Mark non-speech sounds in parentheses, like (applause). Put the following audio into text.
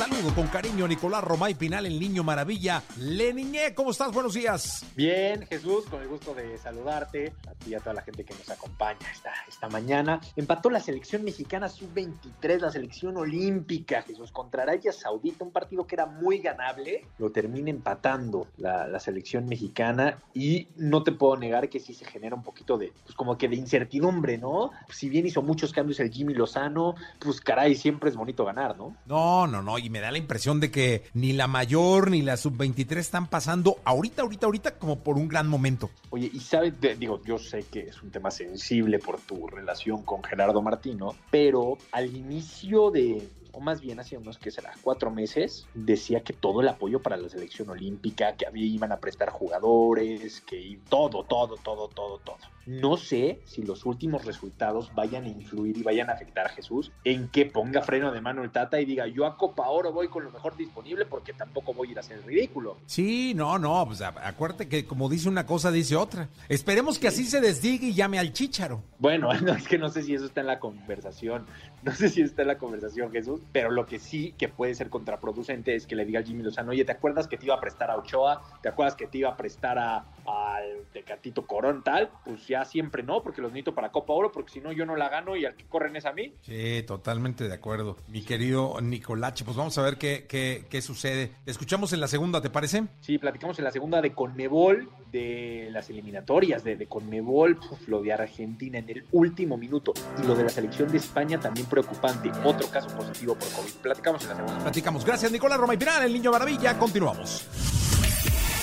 Saludo con cariño a Nicolás Romay Pinal, el niño maravilla. Leniñé, ¿cómo estás? Buenos días. Bien, Jesús, con el gusto de saludarte, a ti y a toda la gente que nos acompaña esta, esta mañana. Empató la selección mexicana sub-23, la selección olímpica, Jesús, contra Arabia Saudita, un partido que era muy ganable, lo termina empatando la, la selección mexicana y no te puedo negar que sí se genera un poquito de, pues como que de incertidumbre, ¿no? Si bien hizo muchos cambios el Jimmy Lozano, pues caray, siempre es bonito ganar, ¿no? No, no, no, y me da la impresión de que ni la mayor ni la sub-23 están pasando ahorita, ahorita, ahorita como por un gran momento. Oye, y sabes, digo, yo sé que es un tema sensible por tu relación con Gerardo Martino, pero al inicio de, o más bien hace unos que será cuatro meses, decía que todo el apoyo para la selección olímpica, que había, iban a prestar jugadores, que todo, todo, todo, todo, todo. No sé si los últimos resultados vayan a influir y vayan a afectar a Jesús en que ponga freno de mano el Tata y diga yo a Copa Oro voy con lo mejor disponible porque tampoco voy a ir a hacer el ridículo. Sí, no, no, pues acuérdate que como dice una cosa, dice otra. Esperemos que así se desdigue y llame al chícharo. Bueno, (laughs) no, es que no sé si eso está en la conversación, no sé si está en la conversación, Jesús, pero lo que sí que puede ser contraproducente es que le diga al Jimmy Lozano, oye, ¿te acuerdas que te iba a prestar a Ochoa? ¿Te acuerdas que te iba a prestar a, al Tecatito Corón tal? Pues ya siempre no, porque los necesito para Copa Oro, porque si no yo no la gano y al que corren es a mí. Sí, totalmente de acuerdo. Mi querido Nicolache, pues vamos a ver qué, qué, qué sucede. Te escuchamos en la segunda, ¿te parece? Sí, platicamos en la segunda de Conmebol, de las eliminatorias de, de Conmebol, puf, lo de Argentina en el último minuto y lo de la selección de España también preocupante, otro caso positivo por COVID. Platicamos en la segunda. Platicamos. Gracias, Nicolás Roma y el niño maravilla. Continuamos.